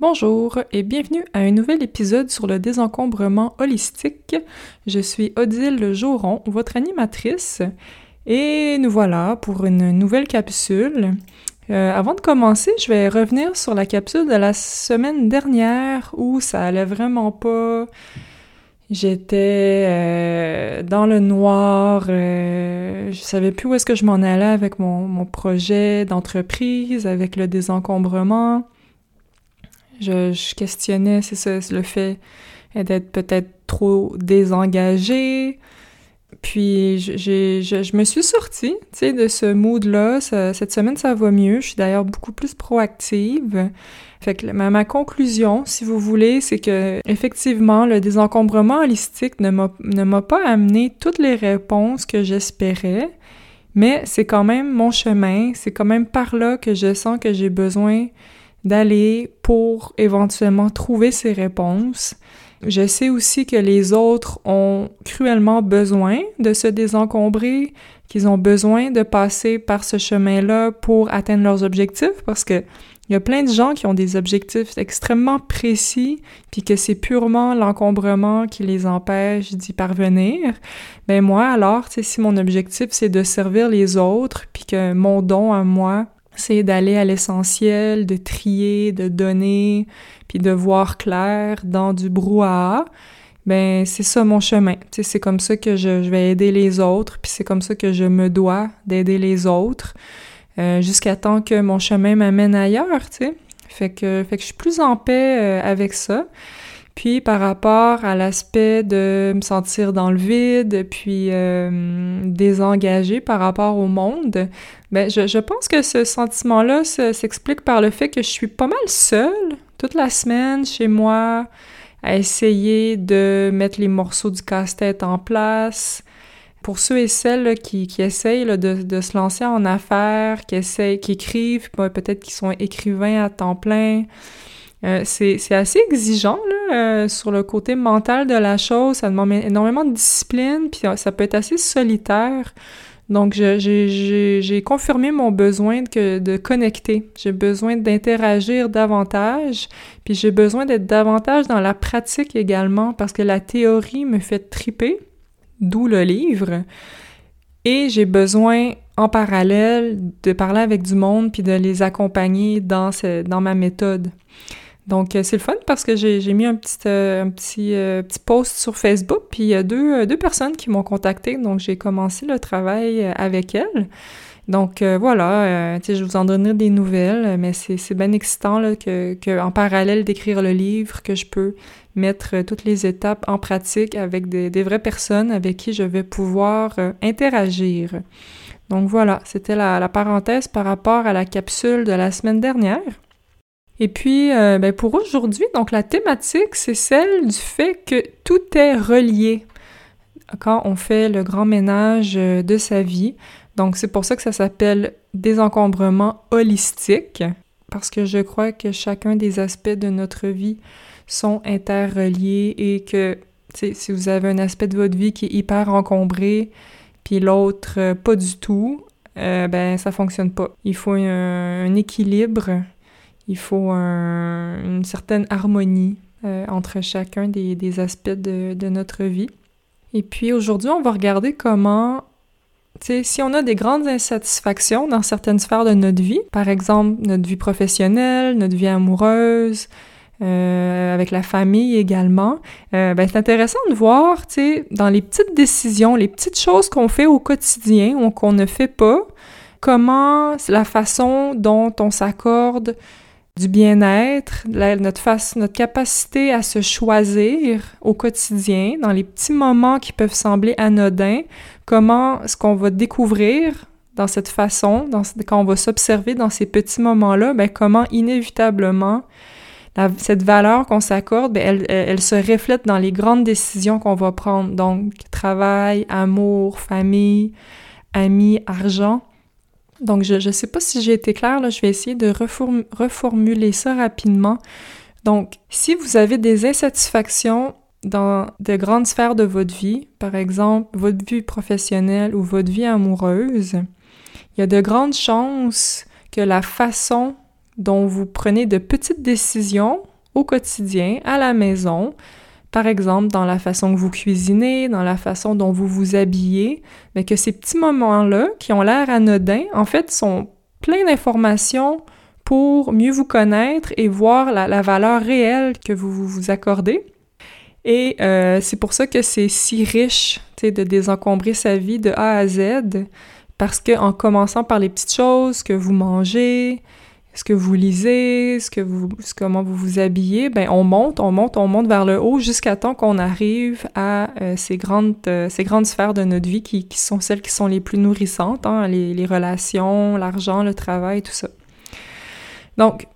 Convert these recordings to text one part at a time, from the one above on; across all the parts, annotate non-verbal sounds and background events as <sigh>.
Bonjour et bienvenue à un nouvel épisode sur le désencombrement holistique. Je suis Odile Joron, votre animatrice, et nous voilà pour une nouvelle capsule. Euh, avant de commencer, je vais revenir sur la capsule de la semaine dernière où ça allait vraiment pas. J'étais euh, dans le noir, euh, je savais plus où est-ce que je m'en allais avec mon, mon projet d'entreprise, avec le désencombrement. Je, questionnais, c'est ça, le fait d'être peut-être trop désengagé. Puis je, je, me suis sortie, tu sais, de ce mood-là. Cette semaine, ça va mieux. Je suis d'ailleurs beaucoup plus proactive. Fait que ma, ma conclusion, si vous voulez, c'est que effectivement, le désencombrement holistique ne m'a pas amené toutes les réponses que j'espérais, mais c'est quand même mon chemin. C'est quand même par là que je sens que j'ai besoin d'aller pour éventuellement trouver ces réponses. Je sais aussi que les autres ont cruellement besoin de se désencombrer, qu'ils ont besoin de passer par ce chemin-là pour atteindre leurs objectifs parce que il y a plein de gens qui ont des objectifs extrêmement précis, puis que c'est purement l'encombrement qui les empêche d'y parvenir. Ben moi, alors, si mon objectif c'est de servir les autres, puis que mon don à moi, d'aller à l'essentiel, de trier, de donner, puis de voir clair dans du brouhaha. Ben c'est ça mon chemin. c'est comme ça que je, vais aider les autres, puis c'est comme ça que je me dois d'aider les autres, euh, jusqu'à temps que mon chemin m'amène ailleurs, tu sais. Fait que, fait que je suis plus en paix euh, avec ça. Puis par rapport à l'aspect de me sentir dans le vide, puis euh, désengagé par rapport au monde, ben je, je pense que ce sentiment-là s'explique par le fait que je suis pas mal seule toute la semaine chez moi à essayer de mettre les morceaux du casse-tête en place. Pour ceux et celles qui, qui, essayent de, de, se lancer en affaires, qui essayent, qui écrivent, peut-être qui sont écrivains à temps plein, euh, c'est assez exigeant là, euh, sur le côté mental de la chose. Ça demande énormément de discipline, puis ça peut être assez solitaire. Donc, j'ai confirmé mon besoin de, connecter. J'ai besoin d'interagir davantage, puis j'ai besoin d'être davantage dans la pratique également, parce que la théorie me fait triper, d'où le livre. Et j'ai besoin, en parallèle, de parler avec du monde, puis de les accompagner dans ma méthode. Donc, euh, c'est le fun parce que j'ai mis un petit, euh, un petit, euh, petit post sur Facebook, puis il y a deux, deux personnes qui m'ont contacté, donc j'ai commencé le travail avec elles. Donc voilà, sais, je vous en donnerai des nouvelles, mais c'est bien excitant là, que, que en parallèle d'écrire le livre, que je peux mettre toutes les étapes en pratique avec des, des vraies personnes avec qui je vais pouvoir interagir. Donc voilà, c'était la, la parenthèse par rapport à la capsule de la semaine dernière. Et puis, euh, ben pour aujourd'hui, donc la thématique, c'est celle du fait que tout est relié quand on fait le grand ménage euh, de sa vie. Donc, c'est pour ça que ça s'appelle désencombrement holistique, parce que je crois que chacun des aspects de notre vie sont interreliés et que, si vous avez un aspect de votre vie qui est hyper encombré, puis l'autre euh, pas du tout, ben ça fonctionne pas. Il faut un équilibre il faut une certaine harmonie euh, entre chacun des, aspects de, notre vie. Et puis aujourd'hui, on va regarder comment, si on a des grandes insatisfactions dans certaines sphères de notre vie, par exemple notre vie professionnelle, notre vie amoureuse, euh, avec la famille également, euh, ben c'est intéressant de voir, tu sais, dans les petites décisions, les petites choses qu'on fait au quotidien ou qu'on ne fait pas, comment la façon dont on s'accorde du bien-être, notre, notre capacité à se choisir au quotidien, dans les petits moments qui peuvent sembler anodins, comment est-ce qu'on va découvrir dans cette façon, dans, quand on va s'observer dans ces petits moments-là, ben comment inévitablement cette valeur qu'on s'accorde, ben elle, elle, se reflète dans les grandes décisions qu'on va prendre. Donc, travail, amour, famille, amis, argent. Donc, je ne sais pas si j'ai été claire, là, je vais essayer de reformuler ça rapidement. Donc, si vous avez des insatisfactions dans de grandes sphères de votre vie, par exemple votre vie professionnelle ou votre vie amoureuse, il y a de grandes chances que la façon dont vous prenez de petites décisions au quotidien, à la maison, par exemple dans la façon que vous cuisinez, dans la façon dont vous vous habillez, mais que ces petits moments-là, qui ont l'air anodins, en fait, sont pleins d'informations pour mieux vous connaître et voir la, valeur réelle que vous vous accordez. Et euh, c'est pour ça que c'est si riche, de désencombrer sa vie de A à Z, parce que en commençant par les petites choses que vous mangez, ce que vous lisez, ce que vous, comment vous vous habillez, ben on monte, on monte, on monte vers le haut jusqu'à temps qu'on arrive à euh, ces grandes, euh, ces grandes sphères de notre vie qui, qui, sont celles qui sont les plus nourrissantes, hein, les, les relations, l'argent, le travail, tout ça. Donc,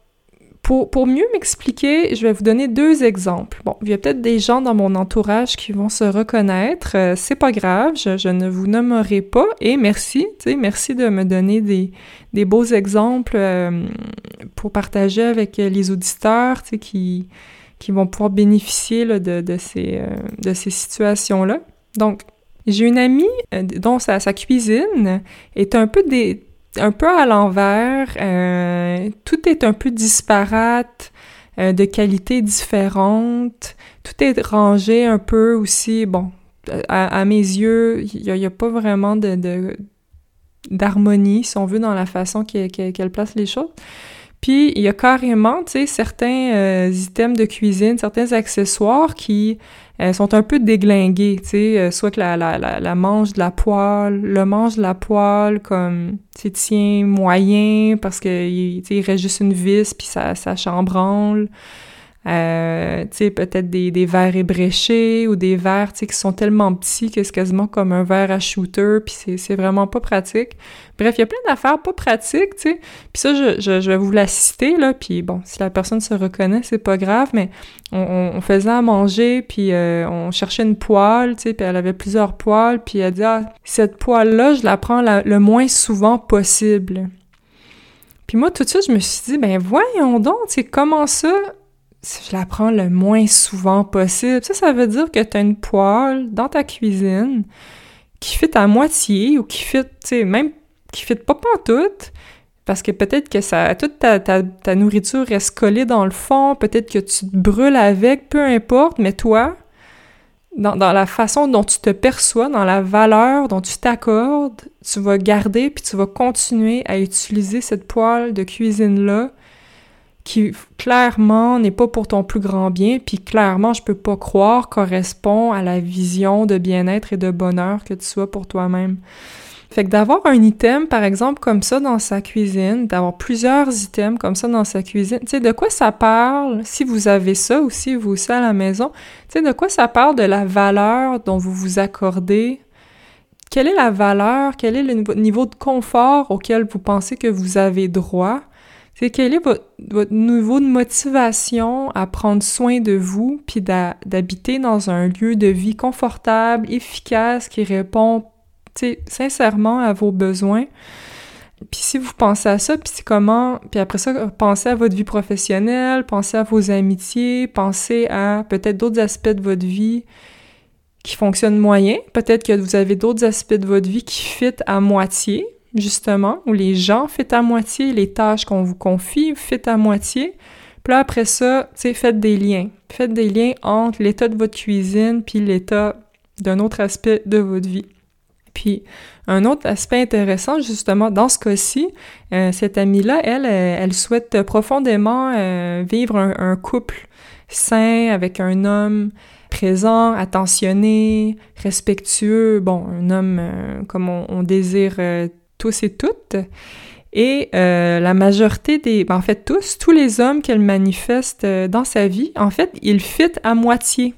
pour, pour, mieux m'expliquer, je vais vous donner deux exemples. Bon, il y a peut-être des gens dans mon entourage qui vont se reconnaître. Euh, c'est pas grave, je, ne vous nommerai pas. Et merci, tu sais, merci de me donner des, des beaux exemples euh, pour partager avec les auditeurs, tu qui, qui vont pouvoir bénéficier de, de, ces, euh, ces situations-là. Donc, j'ai une amie dont sa, sa cuisine est un peu des un peu à l'envers. Euh, tout est un peu disparate, euh, de qualité différente. Tout est rangé un peu aussi. Bon, à, mes yeux, il n'y a, pas vraiment de, d'harmonie, si on veut, dans la façon qu'elle place les choses. Puis, il y a carrément, tu sais, certains euh, items de cuisine, certains accessoires qui elles sont un peu déglinguées, tu sais, euh, soit que la, la, la, manche de la poêle, le manche de la poêle, comme, tu tient moyen parce que, il, il reste juste une vis, puis ça, ça chambranle. Euh, peut-être des, des verres ébréchés ou des verres, qui sont tellement petits que c'est quasiment comme un verre à shooter, puis c'est vraiment pas pratique. Bref, il y a plein d'affaires pas pratiques, tu sais. Puis ça, je, je, je, vais vous la citer, là, puis bon, si la personne se reconnaît, c'est pas grave, mais on, on, faisait à manger, puis euh, on cherchait une poêle, tu sais, puis elle avait plusieurs poêles, puis elle dit « Ah, cette poêle-là, je la prends le moins souvent possible. » Puis moi, tout de suite, je me suis dit « Ben voyons donc, tu sais, comment ça je la prends le moins souvent possible. Ça, ça veut dire que tu as une poêle dans ta cuisine qui fit à moitié ou qui fit, tu sais, même qui fit pas pantoute, parce que peut-être que ça, toute ta, nourriture reste collée dans le fond, peut-être que tu te brûles avec, peu importe, mais toi, dans, dans la façon dont tu te perçois, dans la valeur dont tu t'accordes, tu vas garder puis tu vas continuer à utiliser cette poêle de cuisine-là qui clairement n'est pas pour ton plus grand bien, puis clairement, je peux pas croire correspond à la vision de bien-être et de bonheur que tu sois pour toi-même. Fait que d'avoir un item, par exemple, comme ça dans sa cuisine, d'avoir plusieurs items comme ça dans sa cuisine, tu sais, de quoi ça parle, si vous avez ça aussi, vous aussi à la maison, tu sais, de quoi ça parle de la valeur dont vous vous accordez? Quelle est la valeur, quel est le niveau de confort auquel vous pensez que vous avez droit, c'est quel est votre, niveau de motivation à prendre soin de vous, puis d'habiter dans un lieu de vie confortable, efficace, qui répond sincèrement à vos besoins? Puis si vous pensez à ça, puis comment, puis après ça, pensez à votre vie professionnelle, pensez à vos amitiés, pensez à peut-être d'autres aspects de votre vie qui fonctionnent moyen. Peut-être que vous avez d'autres aspects de votre vie qui fit à moitié justement, où les gens font à moitié, les tâches qu'on vous confie font à moitié. Puis là, après ça, tu sais, faites des liens. Faites des liens entre l'état de votre cuisine puis l'état d'un autre aspect de votre vie. Puis, un autre aspect intéressant, justement, dans ce cas-ci, euh, cette amie-là, elle, euh, elle souhaite profondément euh, vivre un, couple sain avec un homme présent, attentionné, respectueux, bon, un homme comme on désire tous et toutes. Et euh, la majorité des, ben, en fait tous, tous les hommes qu'elle manifeste euh, dans sa vie, en fait, ils fit à moitié.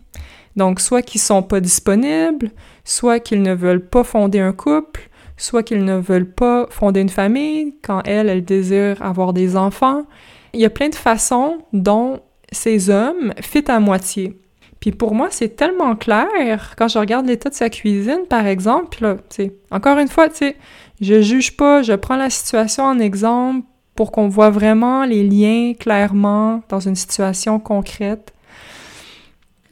Donc, soit qu'ils sont pas disponibles, soit qu'ils ne veulent pas fonder un couple, soit qu'ils ne veulent pas fonder une famille quand elle, elle désire avoir des enfants. Il y a plein de façons dont ces hommes fit à moitié. Puis pour moi, c'est tellement clair quand je regarde l'état de sa cuisine, par exemple. là, tu sais, encore une fois, tu sais, je juge pas, je prends la situation en exemple pour qu'on voit vraiment les liens clairement dans une situation concrète.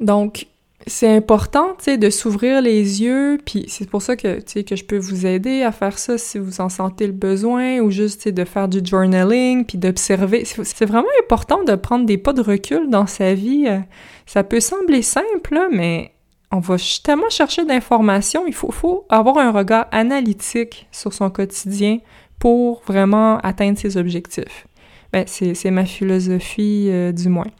Donc, c'est important, tu sais, de s'ouvrir les yeux, puis c'est pour ça que, tu sais, que je peux vous aider à faire ça si vous en sentez le besoin, ou juste, tu sais, de faire du journaling, puis d'observer. C'est vraiment important de prendre des pas de recul dans sa vie. Ça peut sembler simple, mais on va tellement chercher d'informations, il faut, avoir un regard analytique sur son quotidien pour vraiment atteindre ses objectifs. Ben, c'est ma philosophie, euh, du moins.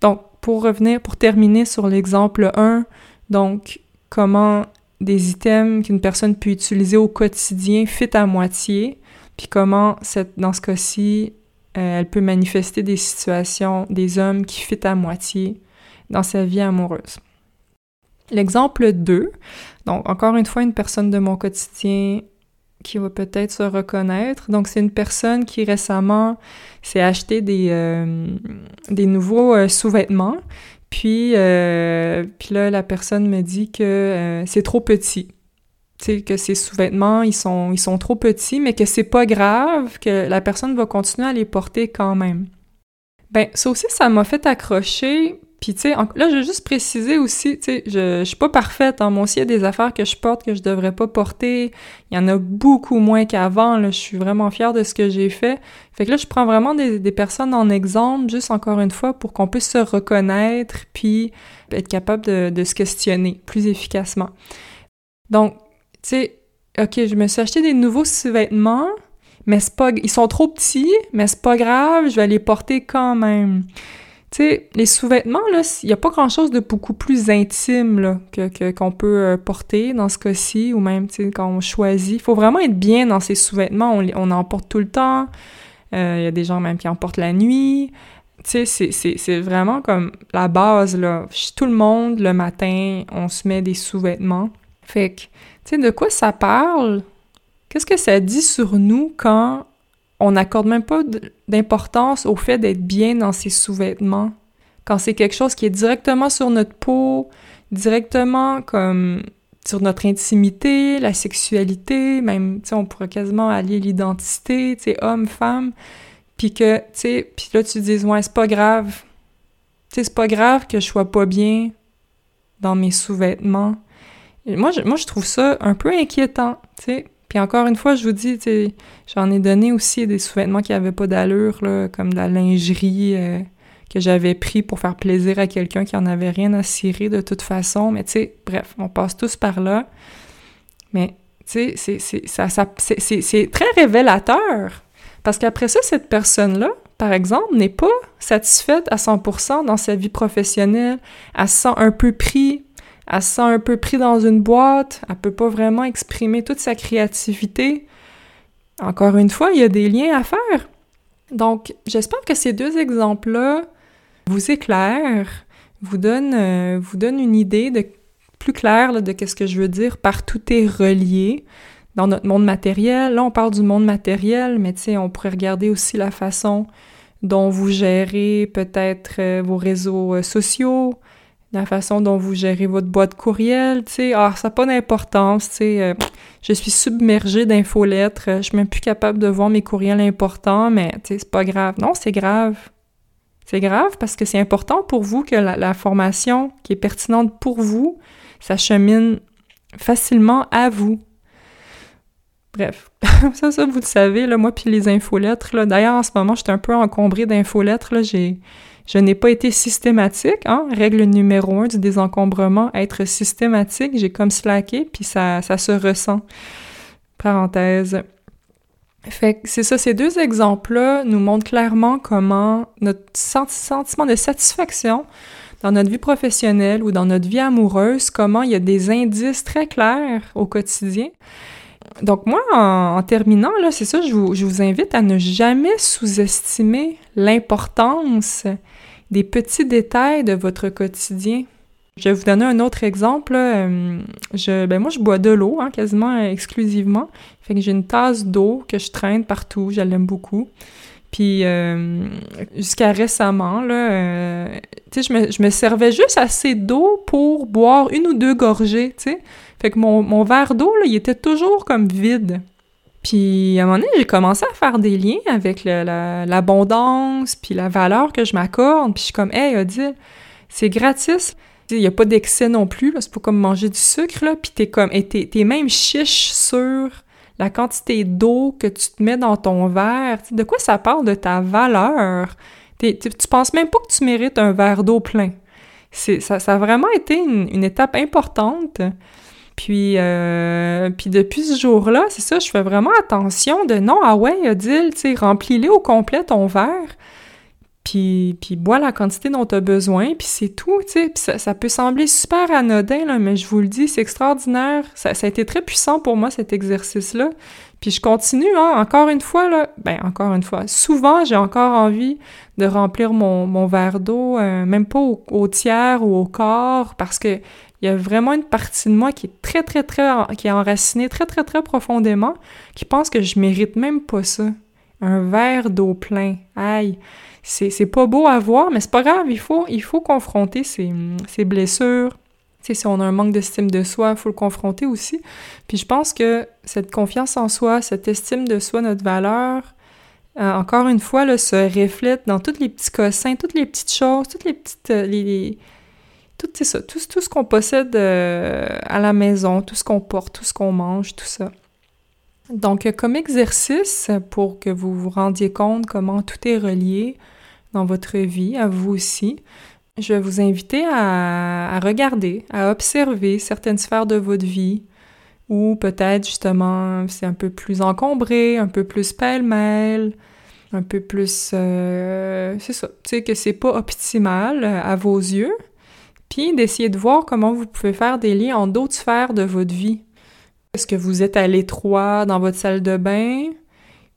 Donc, pour revenir, pour terminer sur l'exemple 1, donc comment des items qu'une personne peut utiliser au quotidien fit à moitié, puis comment dans ce cas-ci, euh, elle peut manifester des situations, des hommes qui fit à moitié dans sa vie amoureuse. L'exemple 2, donc encore une fois une personne de mon quotidien qui va peut-être se reconnaître. Donc, c'est une personne qui récemment s'est acheté des, euh, nouveaux euh, sous-vêtements. Puis, euh, puis là, la personne me dit que c'est trop petit. Tu sais, que ces sous-vêtements, ils sont, ils sont trop petits, mais que c'est pas grave, que la personne va continuer à les porter quand même. Ben, ça aussi, ça m'a fait accrocher puis, tu sais, là, je veux juste préciser aussi, tu sais, je, je suis pas parfaite. Moi aussi, il y a des affaires que je porte que je devrais pas porter. Il y en a beaucoup moins qu'avant. Là, je suis vraiment fière de ce que j'ai fait. Fait que là, je prends vraiment des, des personnes en exemple, juste encore une fois, pour qu'on puisse se reconnaître puis être capable de, de se questionner plus efficacement. Donc, tu sais, OK, je me suis acheté des nouveaux sous-vêtements, mais c'est pas... Ils sont trop petits, mais c'est pas grave, je vais les porter quand même. Les sous-vêtements, là, il n'y a pas grand-chose de beaucoup plus intime que, qu'on peut euh, porter dans ce cas-ci, ou même, tu quand on choisit. Il faut vraiment être bien dans ces sous-vêtements. On, en porte tout le temps. Il euh, y a des gens même qui en portent la nuit. C'est vraiment comme la base, là. Tout le monde, le matin, on se met des sous-vêtements. Fait que, tu sais, de quoi ça parle? Qu'est-ce que ça dit sur nous quand on n'accorde même pas d'importance au fait d'être bien dans ses sous-vêtements. Quand c'est quelque chose qui est directement sur notre peau, directement comme sur notre intimité, la sexualité, même, tu sais, on pourrait quasiment allier l'identité, tu sais, homme, femme, puis que, tu sais, puis là, tu dis, ouais, c'est pas grave. Tu sais, c'est pas grave que je sois pas bien dans mes sous-vêtements. Moi je, moi, je trouve ça un peu inquiétant, tu sais. Puis encore une fois, je vous dis, j'en ai donné aussi des sous-vêtements qui n'avaient pas d'allure, comme de la lingerie euh, que j'avais pris pour faire plaisir à quelqu'un qui en avait rien à cirer de toute façon. Mais tu sais, bref, on passe tous par là. Mais tu sais, c'est très révélateur. Parce qu'après ça, cette personne-là, par exemple, n'est pas satisfaite à 100% dans sa vie professionnelle. Elle se sent un peu pris elle se sent un peu pris dans une boîte, elle peut pas vraiment exprimer toute sa créativité. Encore une fois, il y a des liens à faire. Donc, j'espère que ces deux exemples-là vous éclairent, vous donnent, euh, une idée de plus claire de qu'est-ce que je veux dire par tout est relié dans notre monde matériel. Là, on parle du monde matériel, mais tu on pourrait regarder aussi la façon dont vous gérez peut-être euh, vos réseaux euh, sociaux, la façon dont vous gérez votre boîte courriel, tu sais, ah, ça n'a pas d'importance, tu sais, euh, je suis submergée d'infolettres, je suis même plus capable de voir mes courriels importants, mais tu sais, c'est pas grave. Non, c'est grave. C'est grave parce que c'est important pour vous que la, formation qui est pertinente pour vous, ça chemine facilement à vous. Bref, <laughs> ça, ça, vous le savez, là, moi puis les infolettres, là. D'ailleurs, en ce moment, j'étais un peu encombrée d'infolettres, là, j'ai je n'ai pas été systématique, hein? Règle numéro un du désencombrement, être systématique. J'ai comme slacké, puis ça, ça se ressent. Parenthèse. Fait c'est ça, ces deux exemples-là nous montrent clairement comment notre sentiment de satisfaction dans notre vie professionnelle ou dans notre vie amoureuse, comment il y a des indices très clairs au quotidien. Donc moi, en, terminant, là, c'est ça, je vous, je vous invite à ne jamais sous-estimer l'importance des petits détails de votre quotidien. Je vais vous donner un autre exemple. Euh, je, ben moi, je bois de l'eau, hein, quasiment exclusivement. Fait que j'ai une tasse d'eau que je traîne partout. Je l'aime beaucoup. Puis euh, jusqu'à récemment, là, euh, je me, je me, servais juste assez d'eau pour boire une ou deux gorgées. Fait que mon, mon verre d'eau, il était toujours comme vide. Puis à un moment donné, j'ai commencé à faire des liens avec l'abondance, puis la valeur que je m'accorde. Puis je suis comme, hey, Odile, c'est gratis. Il n'y a pas d'excès non plus, c'est pas comme manger du sucre, là, puis t'es comme, t'es, même chiche sur la quantité d'eau que tu te mets dans ton verre. de quoi ça parle de ta valeur? tu penses même pas que tu mérites un verre d'eau plein. Ça, ça a vraiment été une, étape importante. Puis, euh, puis depuis ce jour-là, c'est ça, je fais vraiment attention de non, ah ouais, Odile, tu sais, remplis-le au complet ton verre puis, puis bois la quantité dont tu as besoin, puis c'est tout, tu sais. Ça, peut sembler super anodin, là, mais je vous le dis, c'est extraordinaire. Ça, a été très puissant pour moi, cet exercice-là. Puis je continue, hein, encore une fois, là, ben encore une fois, souvent, j'ai encore envie de remplir mon, mon verre d'eau, euh, même pas au, tiers ou au corps, parce que il y a vraiment une partie de moi qui est très, très, très, qui est enracinée très, très, très profondément, qui pense que je mérite même pas ça. Un verre d'eau plein. Aïe c'est pas beau à voir, mais c'est pas grave, il faut, il faut confronter ces, ces blessures. sais, si on a un manque d'estime de soi, il faut le confronter aussi. Puis je pense que cette confiance en soi, cette estime de soi, notre valeur, euh, encore une fois, là, se reflète dans tous les petits cossins, toutes les petites choses, toutes les petites... Euh, les, tout, ça, tout, tout ce qu'on possède euh, à la maison, tout ce qu'on porte, tout ce qu'on mange, tout ça. Donc, comme exercice, pour que vous vous rendiez compte comment tout est relié, dans votre vie, à vous aussi, je vais vous inviter à, regarder, à observer certaines sphères de votre vie où peut-être justement c'est un peu plus encombré, un peu plus pêle-mêle, un peu plus... Euh, c'est ça, tu sais que c'est pas optimal à vos yeux, puis d'essayer de voir comment vous pouvez faire des liens en d'autres sphères de votre vie. Est-ce que vous êtes à l'étroit dans votre salle de bain?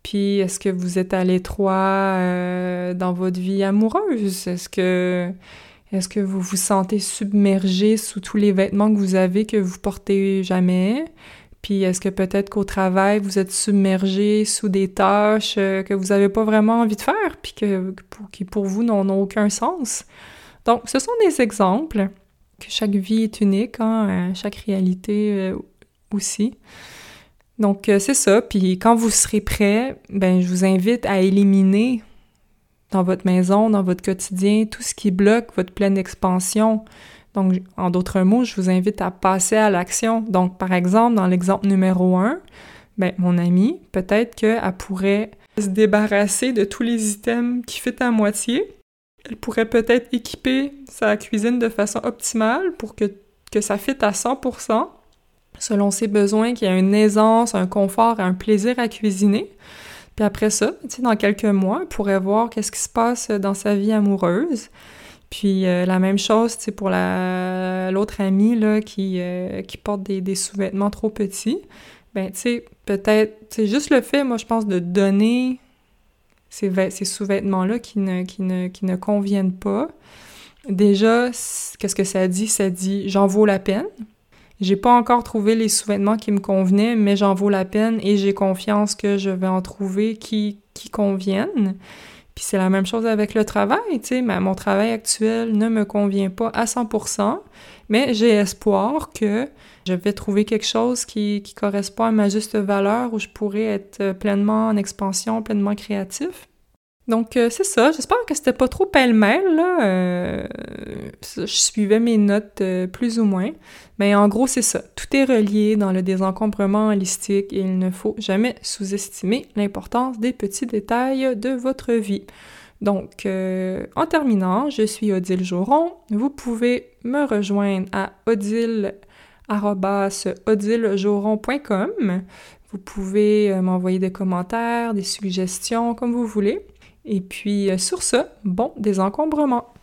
Puis, est-ce que vous êtes à l'étroit euh, dans votre vie amoureuse? Est-ce que, vous vous sentez submergé sous tous les vêtements que vous avez que vous portez jamais? Puis, est-ce que peut-être qu'au travail, vous êtes submergé sous des tâches euh, que vous n'avez pas vraiment envie de faire, puis qui pour vous n'ont aucun sens? Donc, ce sont des exemples que chaque vie est unique, hein, chaque réalité euh, aussi. Donc, euh, c'est ça. Puis quand vous serez prêt, ben, je vous invite à éliminer dans votre maison, dans votre quotidien, tout ce qui bloque votre pleine expansion. Donc, en d'autres mots, je vous invite à passer à l'action. Donc, par exemple, dans l'exemple numéro un, ben, mon amie, peut-être qu'elle pourrait se débarrasser de tous les items qui fit à moitié. Elle pourrait peut-être équiper sa cuisine de façon optimale pour que, ça fitte à 100% selon ses besoins, qu'il y a une aisance, un confort, un plaisir à cuisiner. Puis après ça, dans quelques mois, elle pourrait voir qu'est-ce qui se passe dans sa vie amoureuse. Puis euh, la même chose, pour l'autre amie, là, qui, euh, qui porte des, sous-vêtements trop petits. Ben, tu sais, peut-être, c'est juste le fait, moi, je pense, de donner ces, sous-vêtements-là qui ne, conviennent pas. Déjà, qu'est-ce que ça dit? Ça dit « j'en vaux la peine ». J'ai pas encore trouvé les sous-vêtements qui me convenaient, mais j'en vaut la peine et j'ai confiance que je vais en trouver qui, qui conviennent. Puis c'est la même chose avec le travail, tu sais, mon travail actuel ne me convient pas à 100%, mais j'ai espoir que je vais trouver quelque chose qui, correspond à ma juste valeur où je pourrais être pleinement en expansion, pleinement créatif. Donc, euh, c'est ça. J'espère que c'était pas trop pêle-mêle. Euh, je suivais mes notes euh, plus ou moins. Mais en gros, c'est ça. Tout est relié dans le désencombrement holistique et il ne faut jamais sous-estimer l'importance des petits détails de votre vie. Donc, en terminant, je suis Odile Joron. Vous pouvez me rejoindre à odile.odilejoron.com. Vous pouvez m'envoyer des commentaires, des suggestions, comme vous voulez. Et puis, euh, sur ce, bon désencombrement.